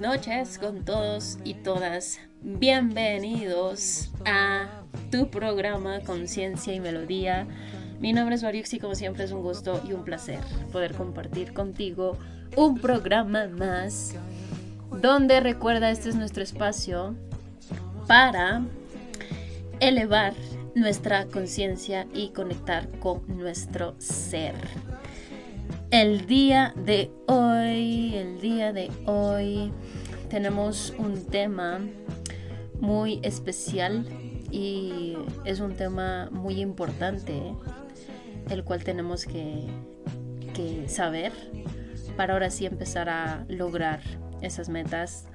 Noches con todos y todas. Bienvenidos a tu programa Conciencia y Melodía. Mi nombre es Mariux y como siempre es un gusto y un placer poder compartir contigo un programa más donde recuerda este es nuestro espacio para elevar nuestra conciencia y conectar con nuestro ser. El día de hoy, el día de hoy tenemos un tema muy especial y es un tema muy importante, el cual tenemos que, que saber para ahora sí empezar a lograr esas metas,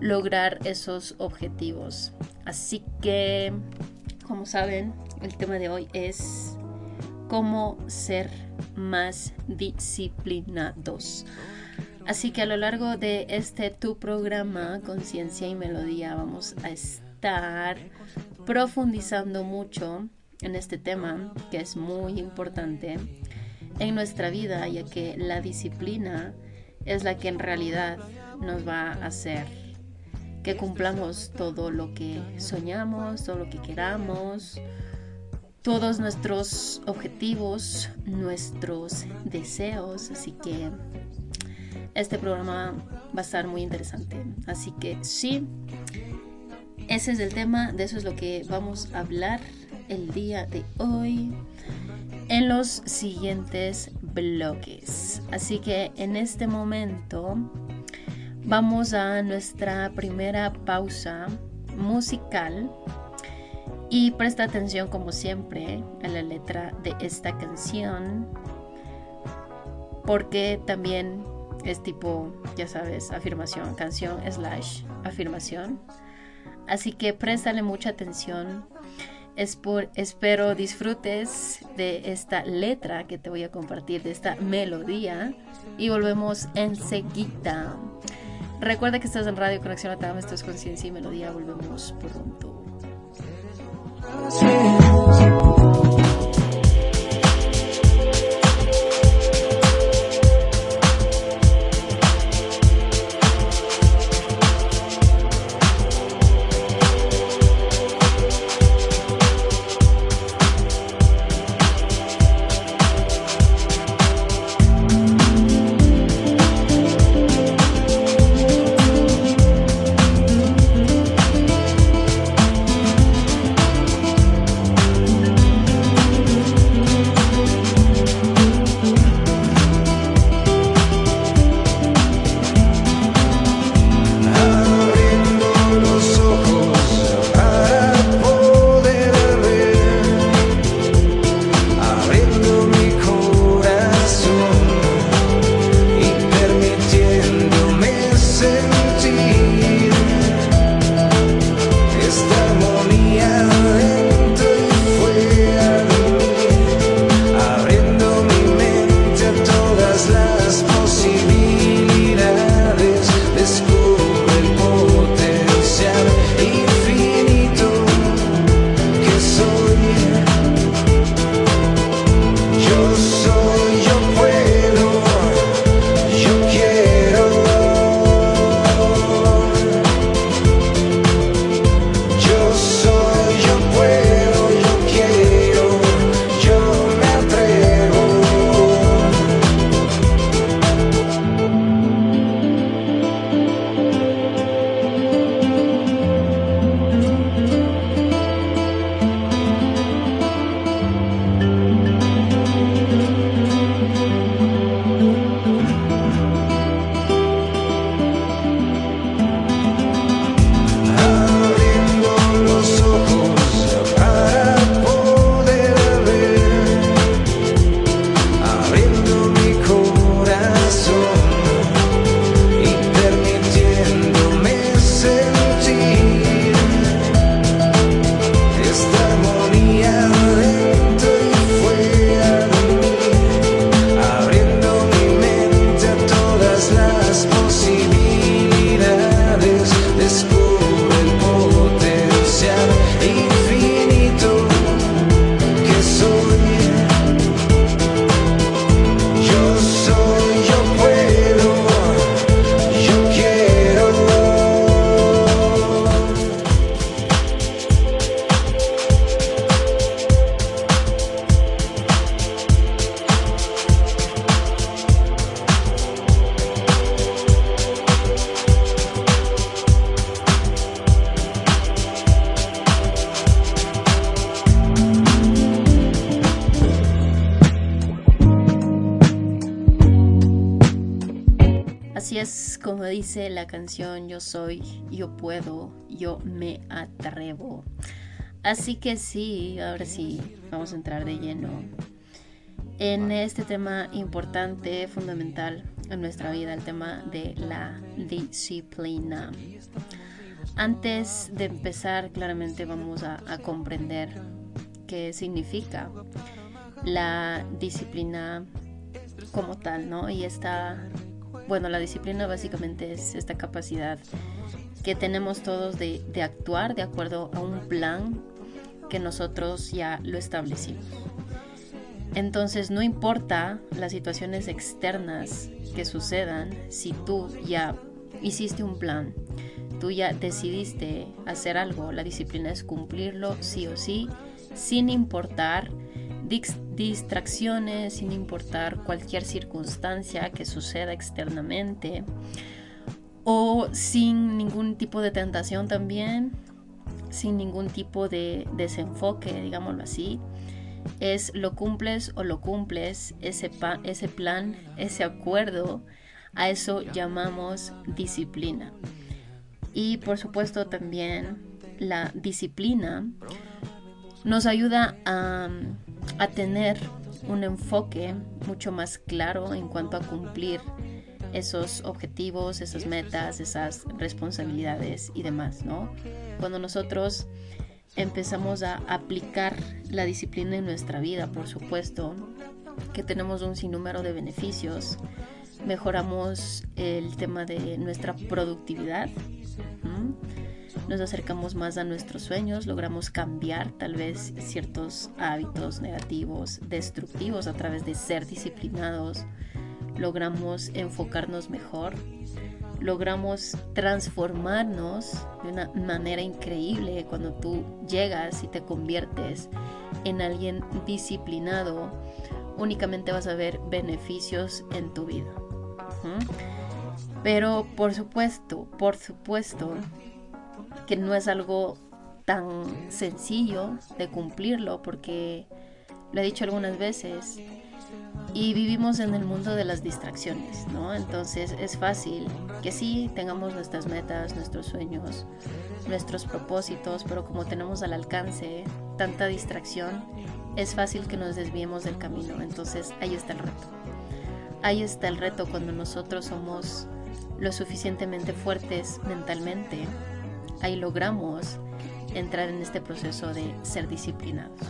lograr esos objetivos. Así que, como saben, el tema de hoy es cómo ser más disciplinados. Así que a lo largo de este tu programa, Conciencia y Melodía, vamos a estar profundizando mucho en este tema que es muy importante en nuestra vida, ya que la disciplina es la que en realidad nos va a hacer que cumplamos todo lo que soñamos, todo lo que queramos, todos nuestros objetivos, nuestros deseos. Así que este programa va a estar muy interesante. Así que sí, ese es el tema, de eso es lo que vamos a hablar el día de hoy en los siguientes bloques. Así que en este momento vamos a nuestra primera pausa musical y presta atención como siempre a la letra de esta canción porque también es tipo, ya sabes, afirmación, canción slash afirmación. Así que préstale mucha atención. Es por, espero disfrutes de esta letra que te voy a compartir, de esta melodía. Y volvemos enseguida. Recuerda que estás en Radio Conexión Atama, esto es Conciencia y Melodía. Volvemos pronto. Así dice la canción Yo soy, yo puedo, yo me atrevo. Así que sí, ahora sí, vamos a entrar de lleno en este tema importante, fundamental en nuestra vida, el tema de la disciplina. Antes de empezar, claramente vamos a, a comprender qué significa la disciplina como tal, ¿no? Y esta bueno, la disciplina básicamente es esta capacidad que tenemos todos de, actuar de acuerdo a un plan que nosotros ya lo establecimos. Entonces no importa las situaciones externas que sucedan, si tú ya hiciste un plan, tú ya decidiste hacer algo, la disciplina es cumplirlo sí o sí, sin importar distracciones, sin importar cualquier circunstancia que suceda externamente o sin ningún tipo de tentación también, sin ningún tipo de desenfoque, digámoslo así. Es lo cumples o lo cumples, ese, ese plan, ese acuerdo, a eso llamamos disciplina. Y por supuesto también la disciplina nos ayuda a a tener un enfoque mucho más claro en cuanto a cumplir esos objetivos, esas metas, esas responsabilidades y demás, ¿no? Cuando nosotros empezamos a aplicar la disciplina en nuestra vida, por supuesto, que tenemos un sinnúmero de beneficios, mejoramos el tema de nuestra productividad, nos acercamos más a nuestros sueños, logramos cambiar tal vez ciertos hábitos negativos, destructivos a través de ser disciplinados, logramos enfocarnos mejor, logramos transformarnos de una manera increíble cuando tú llegas y te conviertes en alguien disciplinado, únicamente vas a ver beneficios en tu vida. Pero por supuesto, por supuesto, que no es algo tan sencillo de cumplirlo porque lo he dicho algunas veces y vivimos en el mundo de las distracciones, ¿no? Entonces es fácil que sí tengamos nuestras metas, nuestros sueños, nuestros propósitos, pero como tenemos al alcance tanta distracción, es fácil que nos desviemos del camino. Entonces ahí está el reto. Ahí está el reto cuando nosotros somos lo suficientemente fuertes mentalmente ahí logramos entrar en este proceso de ser disciplinados.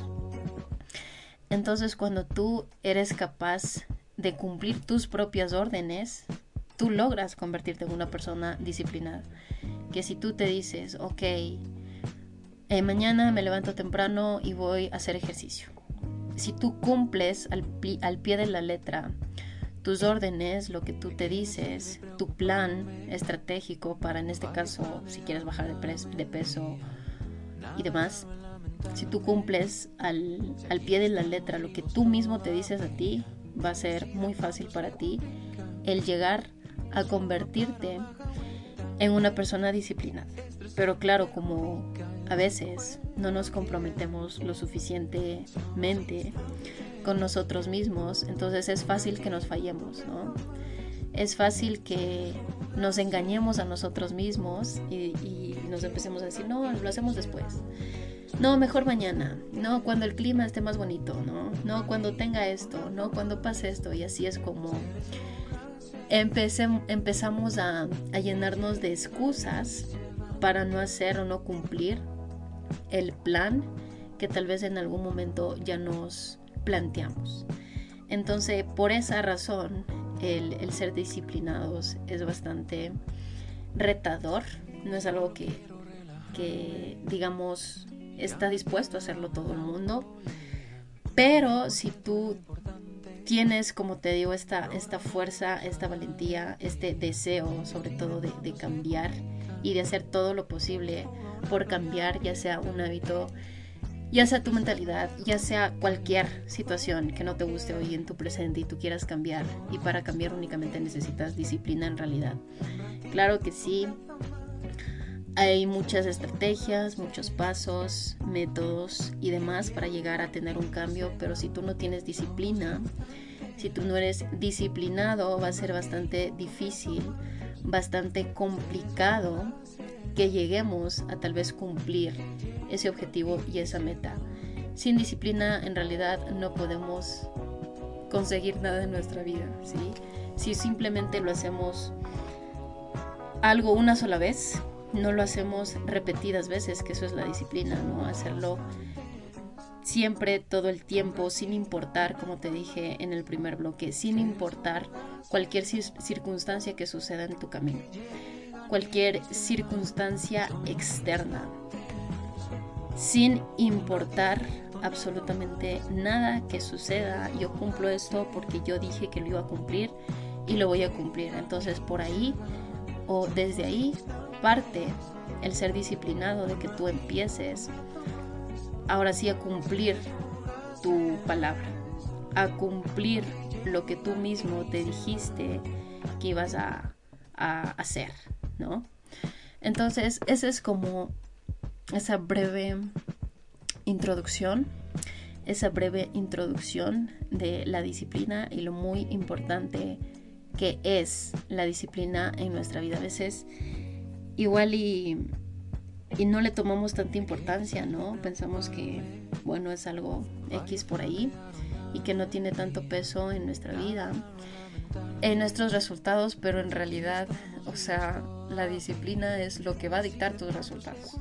Entonces cuando tú eres capaz de cumplir tus propias órdenes, tú logras convertirte en una persona disciplinada. Que si tú te dices, ok, eh, mañana me levanto temprano y voy a hacer ejercicio. Si tú cumples al, al pie de la letra tus órdenes, lo que tú te dices, tu plan estratégico para, en este caso, si quieres bajar de, peso y demás, si tú cumples al, al, pie de la letra lo que tú mismo te dices a ti, va a ser muy fácil para ti el llegar a convertirte en una persona disciplinada. Pero claro, como a veces no nos comprometemos lo suficientemente nosotros mismos, entonces es fácil que nos fallemos, ¿no? Es fácil que nos engañemos a nosotros mismos y, nos empecemos a decir, no, lo hacemos después. No, mejor mañana. No, cuando el clima esté más bonito, ¿no? No, cuando tenga esto, no, cuando pase esto. Y así es como empezamos a, a llenarnos de excusas para no hacer o no cumplir el plan que tal vez en algún momento ya nos planteamos. Entonces, por esa razón, el, ser disciplinados es bastante retador, no es algo que, que, digamos, está dispuesto a hacerlo todo el mundo, pero si tú tienes, como te digo, esta, esta fuerza, esta valentía, este deseo sobre todo de, de cambiar y de hacer todo lo posible por cambiar, ya sea un hábito ya sea tu mentalidad, ya sea cualquier situación que no te guste hoy en tu presente y tú quieras cambiar. Y para cambiar únicamente necesitas disciplina en realidad. Claro que sí, hay muchas estrategias, muchos pasos, métodos y demás para llegar a tener un cambio, pero si tú no tienes disciplina, si tú no eres disciplinado, va a ser bastante difícil, bastante complicado que lleguemos a tal vez cumplir ese objetivo y esa meta. Sin disciplina en realidad no podemos conseguir nada en nuestra vida. Si simplemente lo hacemos algo una sola vez, no lo hacemos repetidas veces, que eso es la disciplina, ¿no? Hacerlo siempre, todo el tiempo, sin importar, como te dije en el primer bloque, sin importar cualquier circunstancia que suceda en tu camino, cualquier circunstancia externa, sin importar absolutamente nada que suceda, yo cumplo esto porque yo dije que lo iba a cumplir y lo voy a cumplir. Entonces por ahí o desde ahí parte el ser disciplinado de que tú empieces ahora sí a cumplir tu palabra, a cumplir lo que tú mismo te dijiste que ibas a, hacer, ¿no? Entonces, esa es como esa breve introducción, esa breve introducción de la disciplina y lo muy importante que es la disciplina en nuestra vida. A veces igual y, y no le tomamos tanta importancia, ¿no? Pensamos que, bueno, es algo X por ahí y que no tiene tanto peso en nuestra vida, en nuestros resultados, pero en realidad, o sea, la disciplina es lo que va a dictar tus resultados.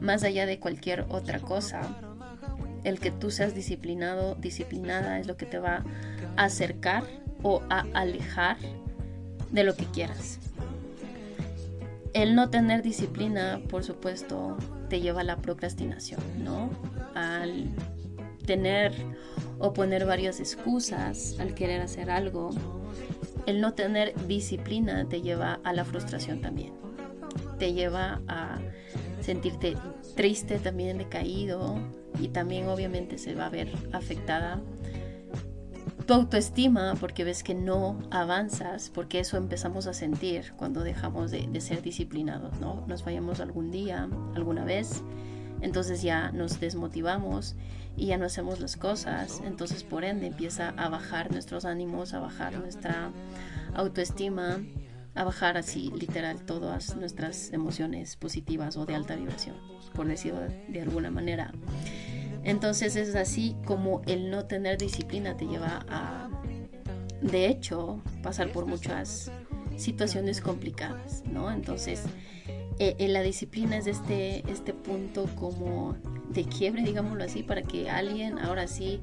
Más allá de cualquier otra cosa, el que tú seas disciplinado, disciplinada, es lo que te va a acercar o a alejar de lo que quieras. El no tener disciplina, por supuesto, te lleva a la procrastinación, ¿no? Al tener o poner varias excusas, al querer hacer algo, el no tener disciplina te lleva a la frustración también. Te lleva a sentirte triste, también decaído y también obviamente se va a ver afectada tu autoestima porque ves que no avanzas, porque eso empezamos a sentir cuando dejamos de, ser disciplinados, ¿no? Nos fallamos algún día, alguna vez, entonces ya nos desmotivamos y ya no hacemos las cosas, entonces por ende empieza a bajar nuestros ánimos, a bajar nuestra autoestima, a bajar así literal todas nuestras emociones positivas o de alta vibración, por decirlo de alguna manera. Entonces es así como el no tener disciplina te lleva a, de hecho, pasar por muchas situaciones complicadas, ¿no? Entonces, eh, eh, la disciplina es este, este punto como de quiebre, digámoslo así, para que alguien ahora sí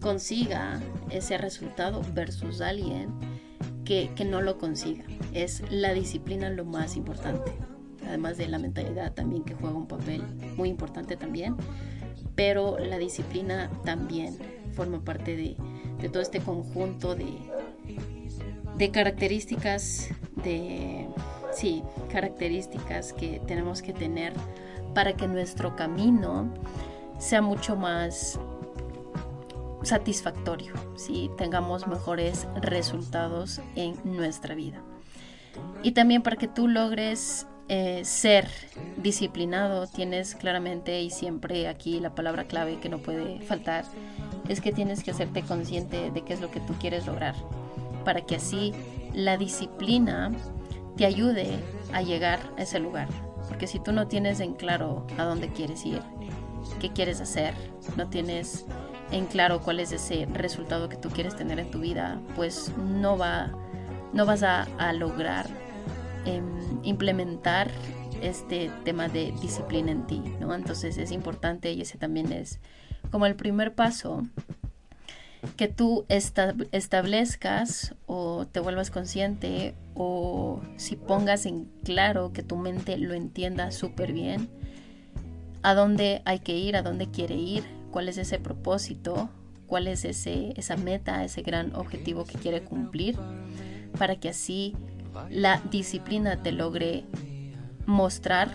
consiga ese resultado versus alguien que, que no lo consiga. Es la disciplina lo más importante, además de la mentalidad también que juega un papel muy importante también pero la disciplina también forma parte de, todo este conjunto de, de características, de, sí, características que tenemos que tener para que nuestro camino sea mucho más satisfactorio, si tengamos mejores resultados en nuestra vida. Y también para que tú logres eh, ser disciplinado, tienes claramente y siempre aquí la palabra clave que no puede faltar, es que tienes que hacerte consciente de qué es lo que tú quieres lograr, para que así la disciplina te ayude a llegar a ese lugar. Porque si tú no tienes en claro a dónde quieres ir, qué quieres hacer, no tienes en claro cuál es ese resultado que tú quieres tener en tu vida, pues no va, no vas a, lograr Em, implementar este tema de disciplina en ti, ¿no? Entonces es importante y ese también es como el primer paso que tú establezcas o te vuelvas consciente o si pongas en claro que tu mente lo entienda súper bien, a dónde hay que ir, a dónde quiere ir, cuál es ese propósito, cuál es ese, esa meta, ese gran objetivo que quiere cumplir, para que así la disciplina te logre mostrar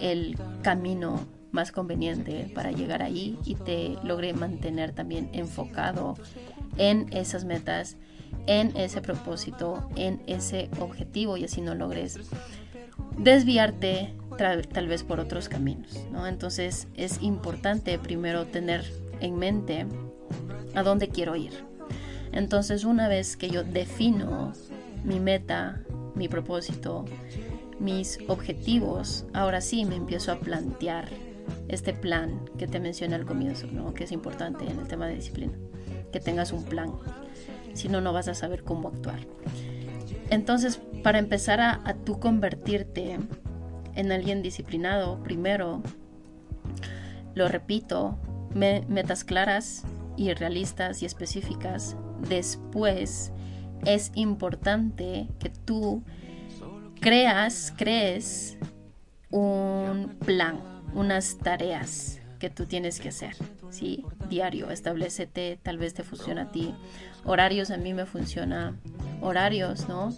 el camino más conveniente para llegar ahí y te logre mantener también enfocado en esas metas, en ese propósito, en ese objetivo y así no logres desviarte tal vez por otros caminos, ¿no? Entonces es importante primero tener en mente a dónde quiero ir. Entonces una vez que yo defino mi meta, mi propósito, mis objetivos, ahora sí me empiezo a plantear este plan que te mencioné al comienzo, ¿no? que es importante en el tema de disciplina, que tengas un plan, si no, no vas a saber cómo actuar. Entonces, para empezar a, tú convertirte en alguien disciplinado, primero, lo repito, metas claras y realistas y específicas. Después, es importante que tú creas, crees un plan, unas tareas que tú tienes que hacer, ¿sí? Diario, establecete, tal vez te funciona a ti. Horarios a mí me funciona, horarios, ¿no?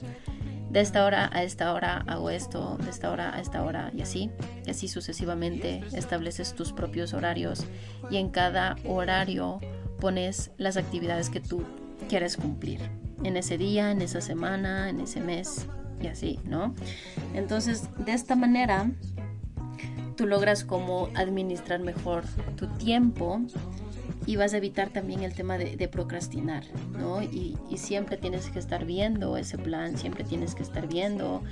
De esta hora a esta hora hago esto, de esta hora a esta hora y así, y así sucesivamente estableces tus propios horarios y en cada horario pones las actividades que tú quieres cumplir en ese día, en esa semana, en ese mes y así, ¿no? Entonces, de esta manera, tú logras como administrar mejor tu tiempo y vas a evitar también el tema de, procrastinar, ¿no? Y, y, siempre tienes que estar viendo ese plan, siempre tienes que estar viendo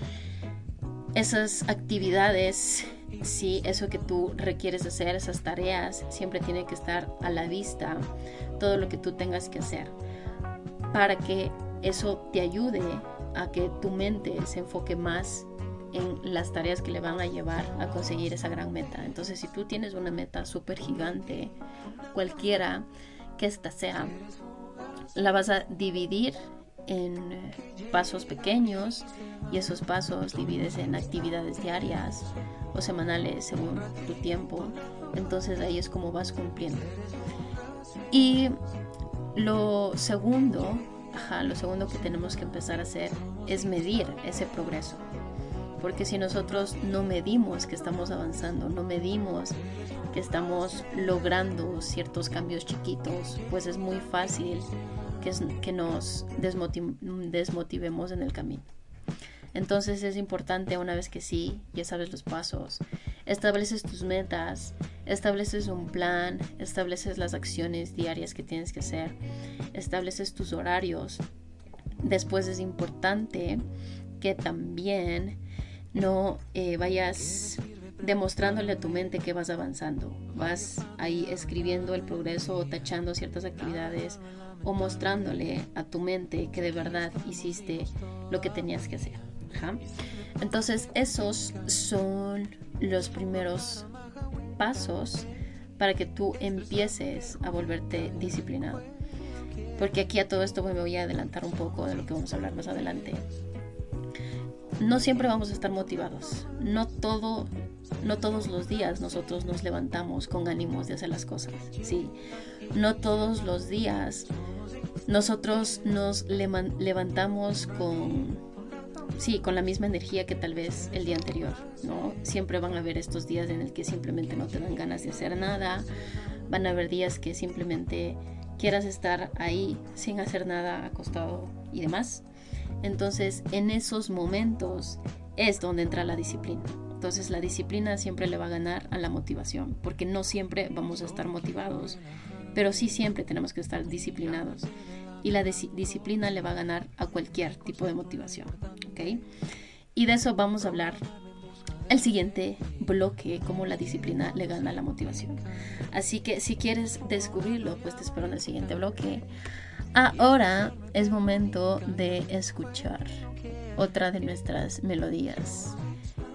esas actividades, sí, eso que tú requieres hacer, esas tareas, siempre tiene que estar a la vista, todo lo que tú tengas que hacer, para que eso te ayude a que tu mente se enfoque más en las tareas que le van a llevar a conseguir esa gran meta. Entonces, si tú tienes una meta súper gigante, cualquiera que ésta sea, la vas a dividir en eh, pasos pequeños y esos pasos divides en actividades diarias o semanales según tu tiempo. Entonces ahí es como vas cumpliendo. Y lo segundo, ajá, lo segundo que tenemos que empezar a hacer es medir ese progreso. Porque si nosotros no medimos que estamos avanzando, no medimos que estamos logrando ciertos cambios chiquitos, pues es muy fácil que, nos desmotivemos en el camino. Entonces es importante una vez que sí, ya sabes los pasos, estableces tus metas, estableces un plan, estableces las acciones diarias que tienes que hacer, estableces tus horarios. Después es importante que también no eh, vayas demostrándole a tu mente que vas avanzando. Vas ahí escribiendo el progreso o tachando ciertas actividades o mostrándole a tu mente que de verdad hiciste lo que tenías que hacer. Entonces esos son los primeros pasos para que tú empieces a volverte disciplinado. Porque aquí a todo esto me voy a adelantar un poco de lo que vamos a hablar más adelante no siempre vamos a estar motivados. No todo, no todos los días nosotros nos levantamos con ánimos de hacer las cosas. Sí, no todos los días nosotros nos levantamos con, sí, con la misma energía que tal vez el día anterior. No, siempre van a haber estos días en el que simplemente no te dan ganas de hacer nada. Van a haber días que simplemente quieras estar ahí sin hacer nada acostado y demás. Entonces, en esos momentos es donde entra la disciplina. Entonces, la disciplina siempre le va a ganar a la motivación, porque no siempre vamos a estar motivados, pero sí siempre tenemos que estar disciplinados. Y la disciplina le va a ganar a cualquier tipo de motivación. ¿ok? Y de eso vamos a hablar el siguiente bloque, cómo la disciplina le gana a la motivación. Así que si quieres descubrirlo, pues te espero en el siguiente bloque. Ahora es momento de escuchar otra de nuestras melodías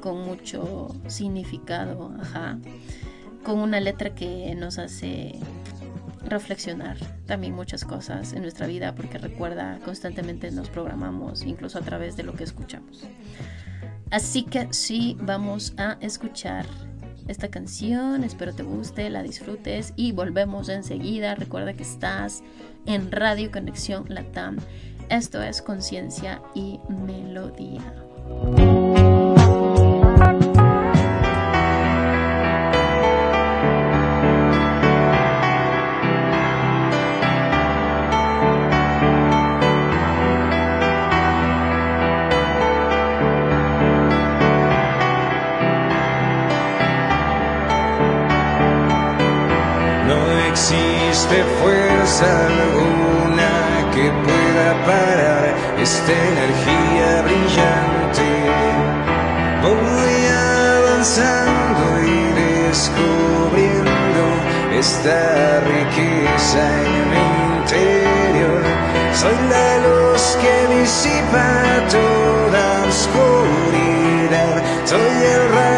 con mucho significado, ajá, con una letra que nos hace reflexionar también muchas cosas en nuestra vida porque recuerda constantemente nos programamos incluso a través de lo que escuchamos. Así que sí, vamos a escuchar esta canción, espero te guste, la disfrutes y volvemos enseguida. Recuerda que estás en Radio Conexión Latam. Esto es Conciencia y Melodía. esta energía brillante. Voy avanzando y descubriendo esta riqueza en mi interior. Soy la luz que disipa toda oscuridad. Soy el rayo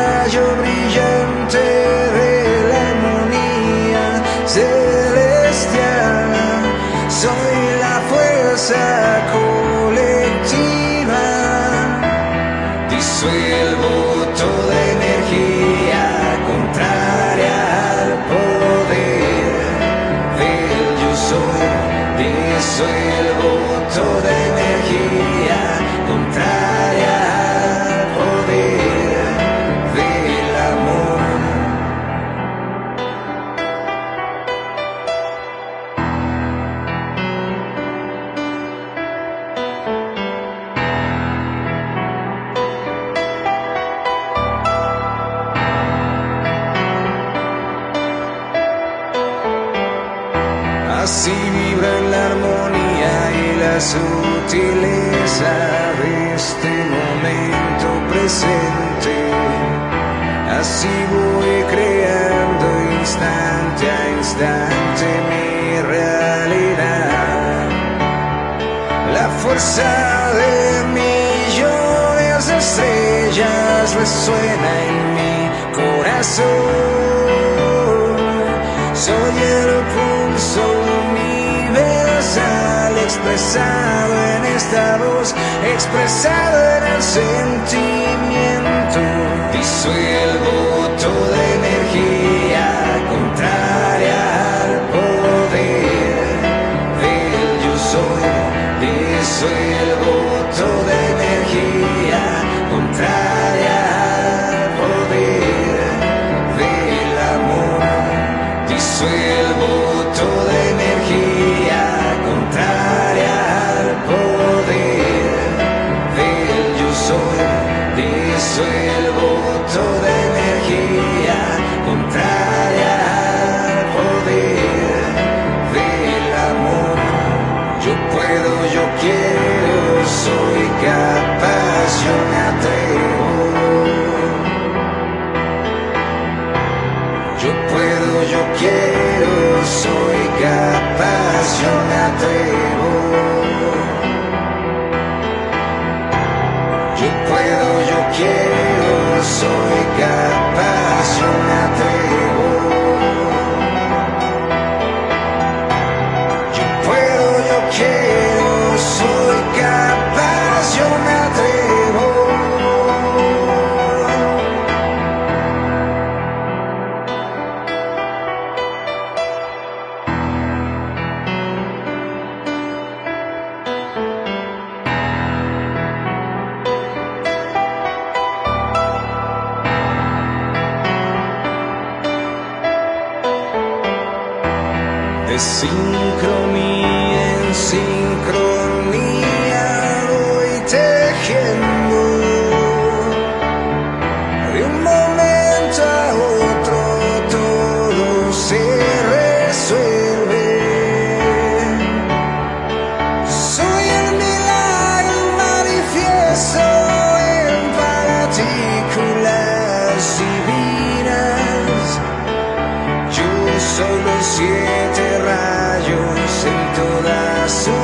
solo siete rayos en toda su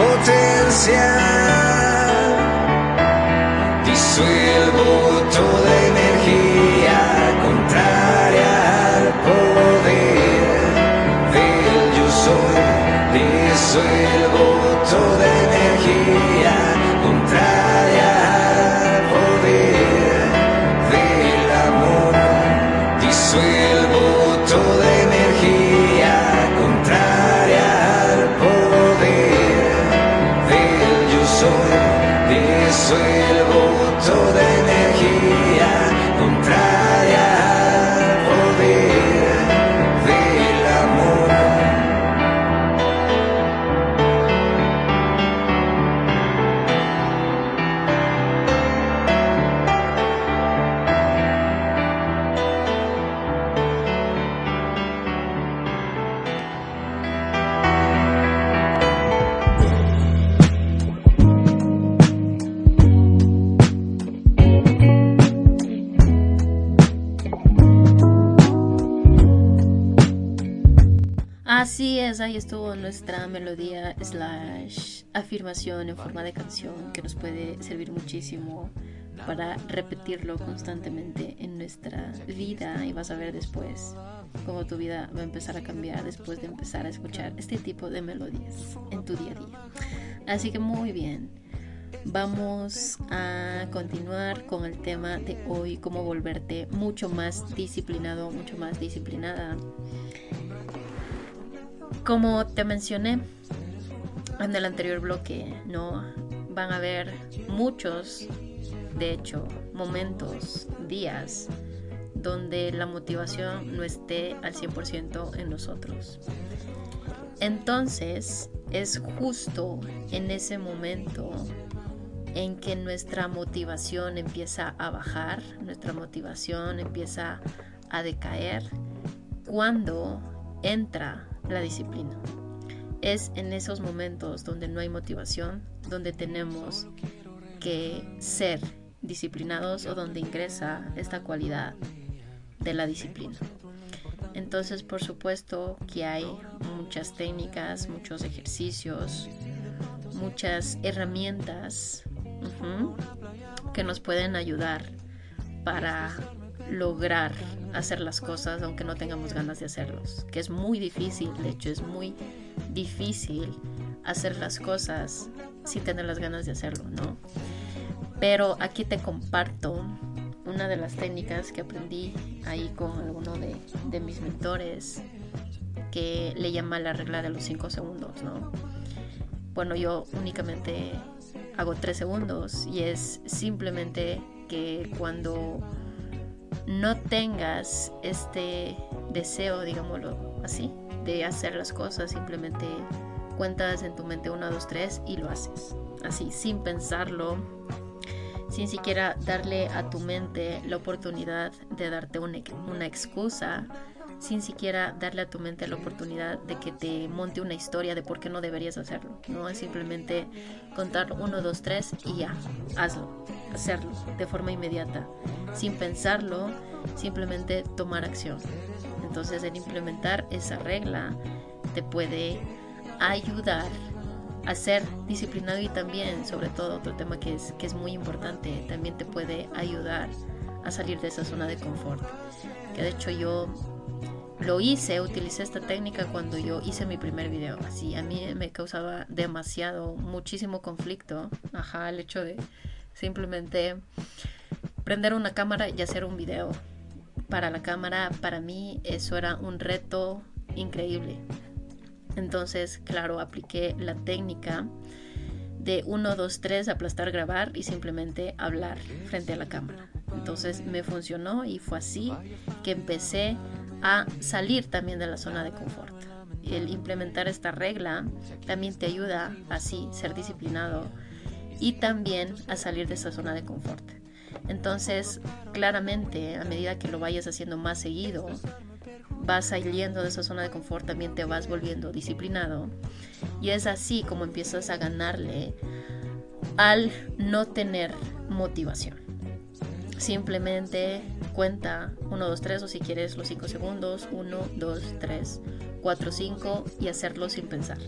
potencia. Disuelve es, ahí estuvo nuestra melodía slash afirmación en forma de canción que nos puede servir muchísimo para repetirlo constantemente en nuestra vida y vas a ver después cómo tu vida va a empezar a cambiar después de empezar a escuchar este tipo de melodías en tu día a día. Así que muy bien, vamos a continuar con el tema de hoy, cómo volverte mucho más disciplinado, mucho más disciplinada. Como te mencioné en el anterior bloque, no van a haber muchos de hecho, momentos, días donde la motivación no esté al 100% en nosotros. Entonces, es justo en ese momento en que nuestra motivación empieza a bajar, nuestra motivación empieza a decaer, cuando entra la disciplina. Es en esos momentos donde no hay motivación, donde tenemos que ser disciplinados o donde ingresa esta cualidad de la disciplina. Entonces, por supuesto que hay muchas técnicas, muchos ejercicios, muchas herramientas que nos pueden ayudar para lograr hacer las cosas aunque no tengamos ganas de hacerlos, que es muy difícil, de hecho es muy difícil hacer las cosas sin tener las ganas de hacerlo, ¿no? Pero aquí te comparto una de las técnicas que aprendí ahí con alguno de, mis mentores que le llama la regla de los 5 segundos, ¿no? Bueno, yo únicamente hago 3 segundos y es simplemente que cuando no tengas este deseo, digámoslo así, de hacer las cosas, simplemente cuentas en tu mente 1, 2, 3 y lo haces. Así, sin pensarlo, sin siquiera darle a tu mente la oportunidad de darte una, una excusa, sin siquiera darle a tu mente la oportunidad de que te monte una historia de por qué no deberías hacerlo. No es simplemente contar uno, dos, tres y ya, hazlo, hacerlo de forma inmediata, sin pensarlo, simplemente tomar acción. Entonces el implementar esa regla te puede ayudar a ser disciplinado y también, sobre todo, otro tema que es, que es muy importante, también te puede ayudar a salir de esa zona de confort. Que de hecho yo lo hice, utilicé esta técnica cuando yo hice mi primer video. Así, a mí me causaba demasiado, muchísimo conflicto. Ajá, el hecho de simplemente prender una cámara y hacer un video. Para la cámara, para mí, eso era un reto increíble. Entonces, claro, apliqué la técnica de 1, 2, 3, aplastar, grabar y simplemente hablar frente a la cámara. Entonces me funcionó y fue así que empecé a salir también de la zona de confort. El implementar esta regla también te ayuda así ser disciplinado y también a salir de esa zona de confort. Entonces, claramente, a medida que lo vayas haciendo más seguido, vas saliendo de esa zona de confort, también te vas volviendo disciplinado. Y es así como empiezas a ganarle al no tener motivación. Simplemente cuenta 1, 2, 3 o si quieres los 5 segundos, 1, 2, 3, 4, 5 y hacerlo sin pensar.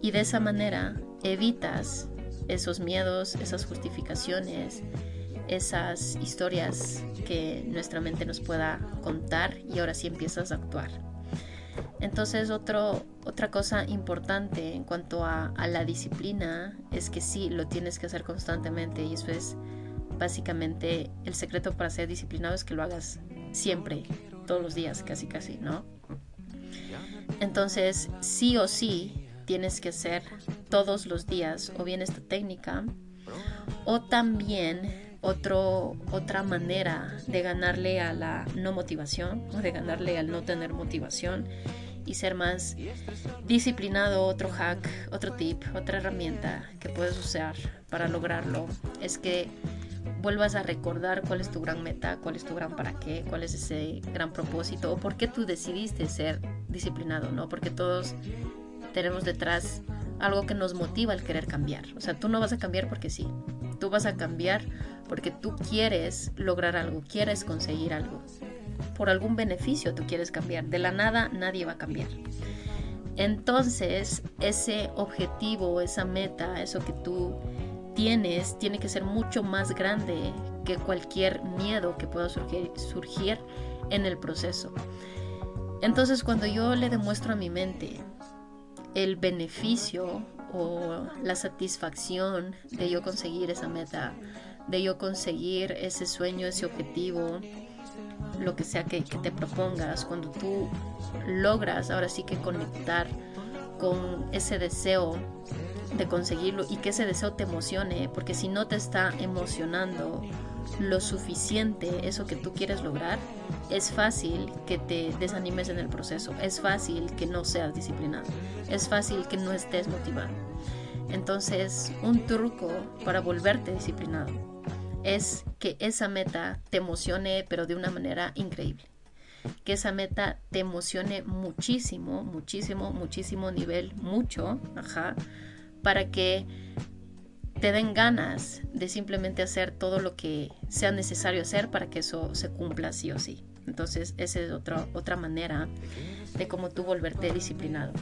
Y de esa manera evitas esos miedos, esas justificaciones, esas historias que nuestra mente nos pueda contar y ahora sí empiezas a actuar. Entonces otro, otra cosa importante en cuanto a, a, la disciplina es que sí, lo tienes que hacer constantemente y eso es básicamente el secreto para ser disciplinado es que lo hagas siempre, todos los días, casi casi, ¿no? Entonces sí o sí tienes que hacer todos los días o bien esta técnica o también otro, otra manera de ganarle a la no motivación o de ganarle al no tener motivación y ser más disciplinado, otro hack, otro tip, otra herramienta que puedes usar para lograrlo es que vuelvas a recordar cuál es tu gran meta, cuál es tu gran para qué, cuál es ese gran propósito o por qué tú decidiste ser disciplinado, ¿no? Porque todos tenemos detrás algo que nos motiva al querer cambiar. O sea, tú no vas a cambiar porque sí. Tú vas a cambiar porque tú quieres lograr algo, quieres conseguir algo. Por algún beneficio tú quieres cambiar. De la nada nadie va a cambiar. Entonces, ese objetivo, esa meta, eso que tú tienes, tiene que ser mucho más grande que cualquier miedo que pueda surgir, surgir en el proceso. Entonces, cuando yo le demuestro a mi mente el beneficio o la satisfacción de yo conseguir esa meta, de yo conseguir ese sueño, ese objetivo, lo que sea que, te propongas, cuando tú logras ahora sí que conectar con ese deseo de conseguirlo y que ese deseo te emocione, porque si no te está emocionando lo suficiente eso que tú quieres lograr, es fácil que te desanimes en el proceso, es fácil que no seas disciplinado, es fácil que no estés motivado. Entonces, un truco para volverte disciplinado es que esa meta te emocione, pero de una manera increíble. Que esa meta te emocione muchísimo, muchísimo, muchísimo nivel, mucho, ajá, para que te den ganas de simplemente hacer todo lo que sea necesario hacer para que eso se cumpla sí o sí. Entonces, esa es otra, otra manera de cómo tú volverte disciplinado.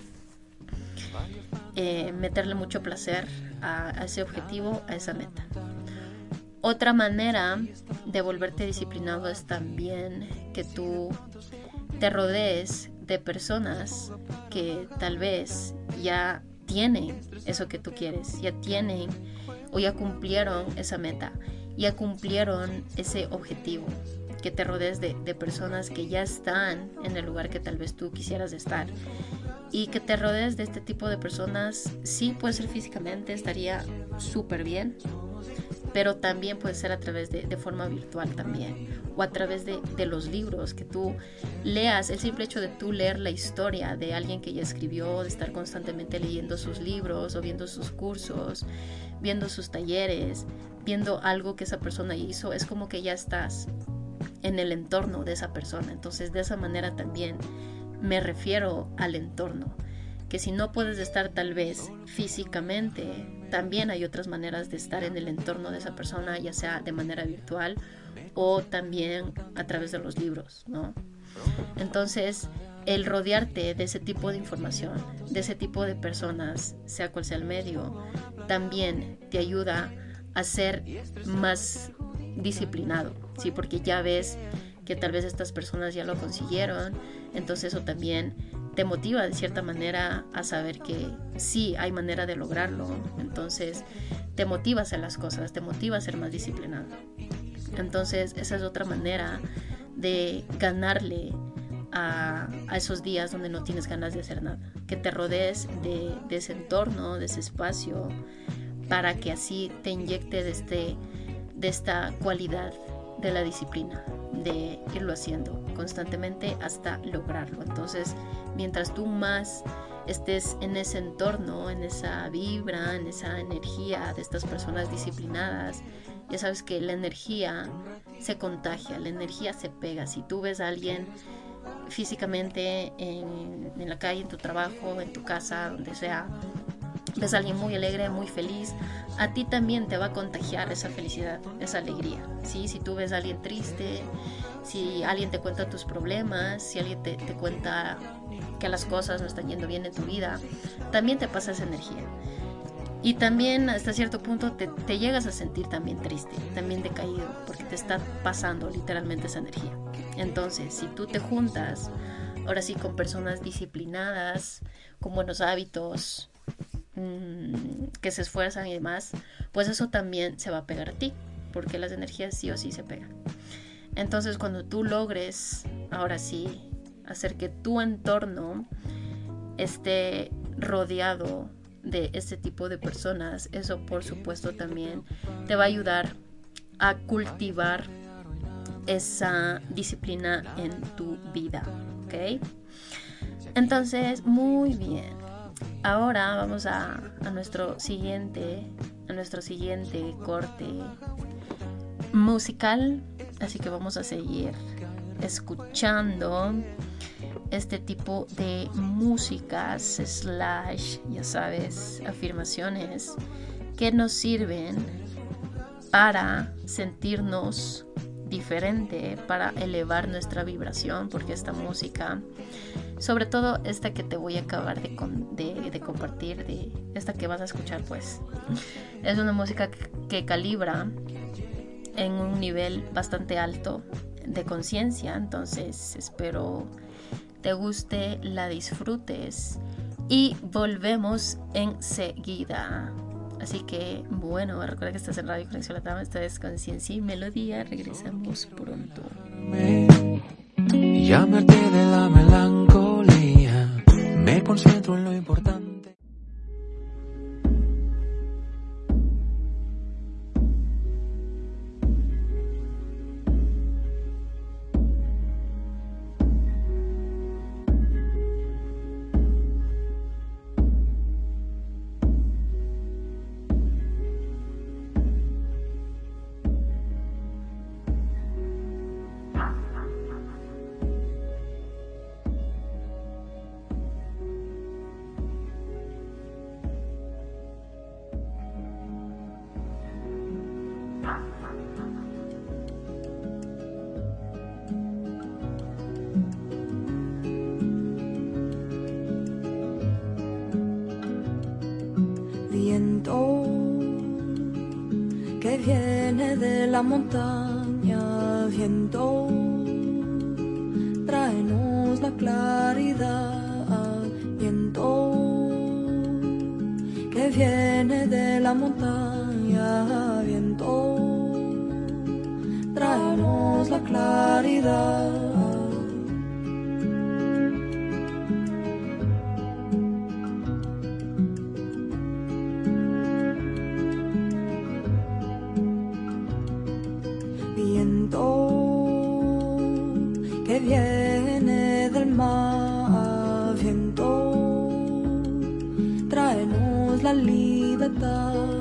Eh, meterle mucho placer a, ese objetivo, a esa meta. Otra manera de volverte disciplinado es también que tú te rodees de personas que tal vez ya tienen eso que tú quieres, ya tienen o ya cumplieron esa meta, ya cumplieron ese objetivo que te rodees de, personas que ya están en el lugar que tal vez tú quisieras estar. Y que te rodees de este tipo de personas, sí puede ser físicamente, estaría súper bien, pero también puede ser a través de, de forma virtual también, o a través de, de, los libros, que tú leas, el simple hecho de tú leer la historia de alguien que ya escribió, de estar constantemente leyendo sus libros o viendo sus cursos, viendo sus talleres, viendo algo que esa persona hizo, es como que ya estás en el entorno de esa persona. Entonces de esa manera también me refiero al entorno, que si no puedes estar tal vez físicamente, también hay otras maneras de estar en el entorno de esa persona, ya sea de manera virtual o también a través de los libros, ¿no? Entonces, el rodearte de ese tipo de información, de ese tipo de personas, sea cual sea el medio, también te ayuda a ser más disciplinado, ¿sí? Porque ya ves que tal vez estas personas ya lo consiguieron, entonces eso también te motiva de cierta manera a saber que sí hay manera de lograrlo, entonces te motiva a hacer las cosas, te motiva a ser más disciplinado. Entonces esa es otra manera de ganarle a, esos días donde no tienes ganas de hacer nada, que te rodees de, de ese entorno, de ese espacio, para que así te inyecte de, este, de esta cualidad de la disciplina, de irlo haciendo constantemente hasta lograrlo. Entonces, mientras tú más estés en ese entorno, en esa vibra, en esa energía de estas personas disciplinadas, ya sabes que la energía se contagia, la energía se pega. Si tú ves a alguien físicamente en, en la calle, en tu trabajo, en tu casa, donde sea, ves a alguien muy alegre, muy feliz, a ti también te va a contagiar esa felicidad, esa alegría. ¿sí? Si tú ves a alguien triste, si alguien te cuenta tus problemas, si alguien te, te cuenta que las cosas no están yendo bien en tu vida, también te pasa esa energía. Y también hasta cierto punto te, te, llegas a sentir también triste, también decaído, porque te está pasando literalmente esa energía. Entonces, si tú te juntas, ahora sí, con personas disciplinadas, con buenos hábitos, Mm, que se esfuerzan y demás, pues eso también se va a pegar a ti, porque las energías sí o sí se pegan. Entonces cuando tú logres, ahora sí, hacer que tu entorno esté rodeado de este tipo de personas, eso por supuesto también te va a ayudar a cultivar esa disciplina en tu vida, ¿ok? Entonces, muy bien. Ahora vamos a, nuestro siguiente, a nuestro siguiente corte musical, así que vamos a seguir escuchando este tipo de músicas slash, ya sabes, afirmaciones que nos sirven para sentirnos diferente, para elevar nuestra vibración, porque esta música Sobre todo esta que te voy a acabar de, compartir, de esta que vas a escuchar pues. Es una música que calibra en un nivel bastante alto de conciencia, entonces espero te guste, la disfrutes y volvemos enseguida. Así que bueno, recuerda que estás en Radio Conexión Latam, esta es Conciencia y Melodía, regresamos pronto. Llámate de la melancolía, concentro en lo importante. la libertad.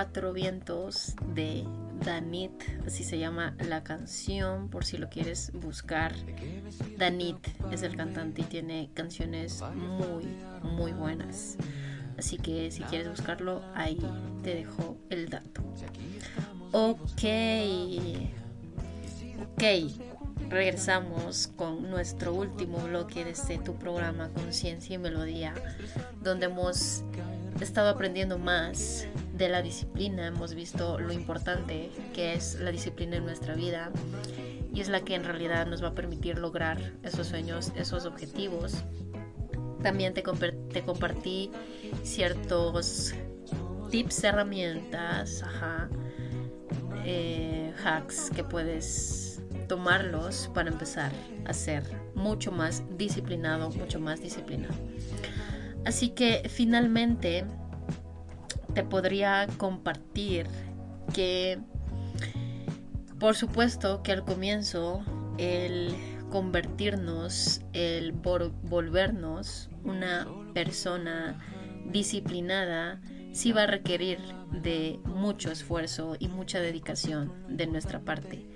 Cuatro Vientos de Danit, así se llama la canción, por si lo quieres buscar. Danit es el cantante y tiene canciones muy, muy buenas. Así que si quieres buscarlo, ahí te dejo el dato. Ok, ok, regresamos con nuestro último bloque de este tu programa Conciencia y Melodía, donde hemos estado aprendiendo más de la disciplina, hemos visto lo importante que es la disciplina en nuestra vida y es la que en realidad nos va a permitir lograr esos sueños, esos objetivos. También te, te compartí ciertos tips, herramientas, eh, hacks que puedes tomarlos para empezar a ser mucho más disciplinado, mucho más disciplinado. Así que finalmente te podría compartir que por supuesto que al comienzo el convertirnos, el volvernos una persona disciplinada, sí va a requerir de mucho esfuerzo y mucha dedicación de nuestra parte.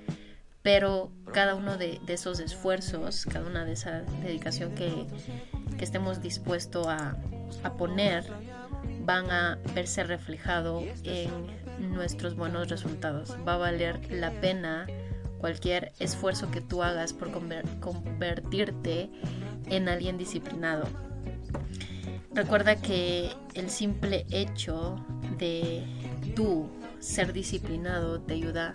Pero cada uno de, esos esfuerzos, cada una de esa dedicación que, estemos dispuestos a, a poner, van a verse reflejado en nuestros buenos resultados. Va a valer la pena cualquier esfuerzo que tú hagas por convertirte en alguien disciplinado. Recuerda que el simple hecho de tú ser disciplinado te ayuda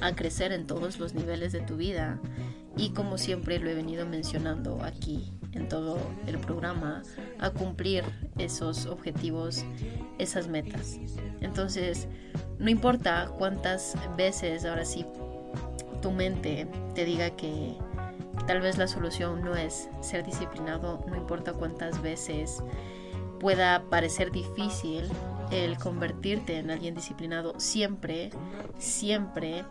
a crecer en todos los niveles de tu vida y como siempre lo he venido mencionando aquí en todo el programa a cumplir esos objetivos, esas metas. Entonces, no importa cuántas veces ahora sí tu mente te diga que tal vez la solución no es ser disciplinado, no importa cuántas veces pueda parecer difícil el convertirte en alguien disciplinado, siempre, siempre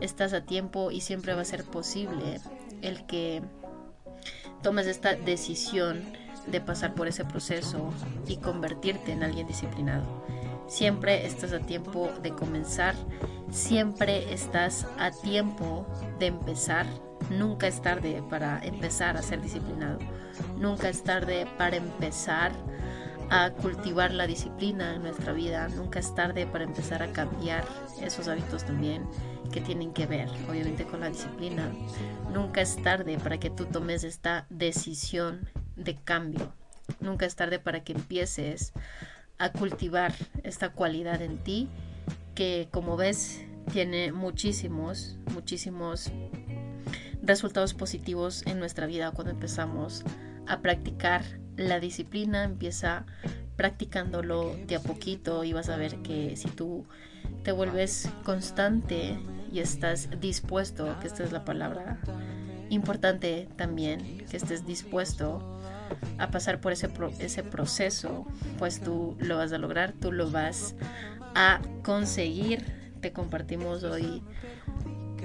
estás a tiempo y siempre va a ser posible el que tomes esta decisión de pasar por ese proceso y convertirte en alguien disciplinado. Siempre estás a tiempo de comenzar, siempre estás a tiempo de empezar. Nunca es tarde para empezar a ser disciplinado. Nunca es tarde para empezar a cultivar la disciplina en nuestra vida. Nunca es tarde para empezar a cambiar esos hábitos también que tienen que ver, obviamente, con la disciplina. Nunca es tarde para que tú tomes esta decisión de cambio. Nunca es tarde para que empieces a cultivar esta cualidad en ti que, como ves, tiene muchísimos, muchísimos resultados positivos en nuestra vida cuando empezamos a practicar la disciplina, empieza practicándolo de a poquito y vas a ver que si tú te vuelves constante y estás dispuesto, que esta es la palabra importante también, que estés dispuesto a pasar por ese, ese proceso, pues tú lo vas a lograr, tú lo vas a conseguir. Te compartimos hoy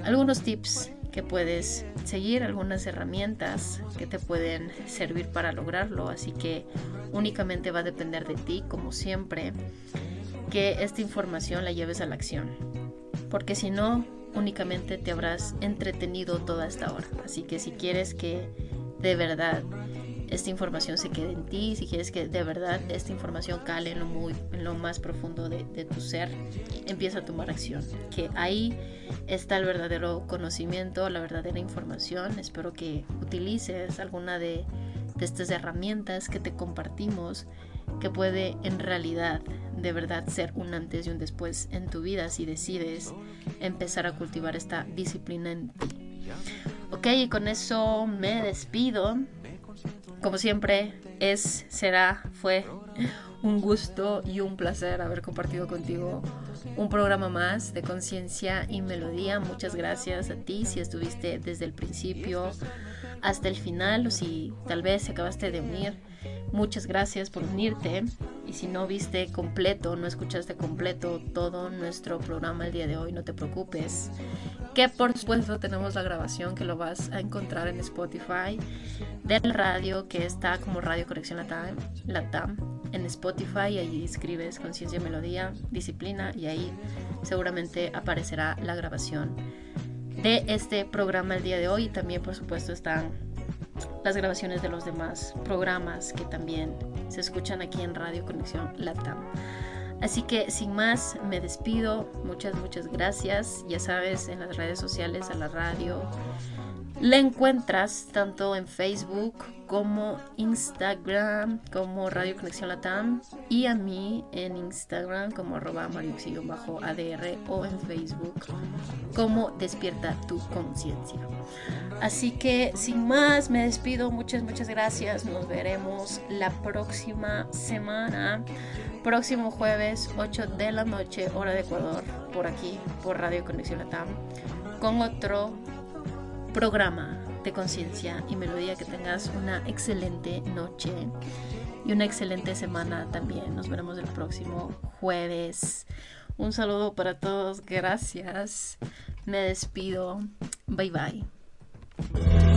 algunos tips que puedes seguir, algunas herramientas que te pueden servir para lograrlo, así que únicamente va a depender de ti, como siempre, que esta información la lleves a la acción, porque si no, únicamente te habrás entretenido toda esta hora, así que si quieres que de verdad esta información se quede en ti, si quieres que de verdad esta información cale en lo, muy, en lo más profundo de, tu ser, empieza a tomar acción. Que ahí está el verdadero conocimiento, la verdadera información. Espero que utilices alguna de, de estas herramientas que te compartimos que puede en realidad de verdad ser un antes y un después en tu vida si decides empezar a cultivar esta disciplina en ti. Ok, y con eso me despido. Como siempre, es, será, fue un gusto y un placer haber compartido contigo un programa más de conciencia y melodía. Muchas gracias a ti si estuviste desde el principio hasta el final o si tal vez acabaste de unir. Muchas gracias por unirte Y si no viste completo, no escuchaste completo todo nuestro programa el día de hoy, no te preocupes. Que por supuesto tenemos la grabación que lo vas a encontrar en Spotify del radio que está como Radio Conexión Latam, Latam en Spotify. Y ahí escribes Conciencia Melodía, Disciplina y ahí seguramente aparecerá la grabación de este programa el día de hoy. Y también por supuesto están las grabaciones de los demás programas que también se escuchan aquí en Radio Conexión Latam. Así que sin más, me despido. Muchas, muchas gracias. Ya sabes, en las redes sociales, a la radio. La encuentras tanto en Facebook como Instagram, como Radio Conexión Latam, y a mí en Instagram como arroba bajo adr o en Facebook como Despierta tu Conciencia. Así que sin más, me despido. Muchas, muchas gracias. Nos veremos la próxima semana. Próximo jueves, 8 de la noche, hora de Ecuador, por aquí, por Radio Conexión Latam, con otro programa de conciencia y melodía. Que tengas una excelente noche y una excelente semana también. Nos veremos el próximo jueves. Un saludo para todos. Gracias. Me despido. Bye bye.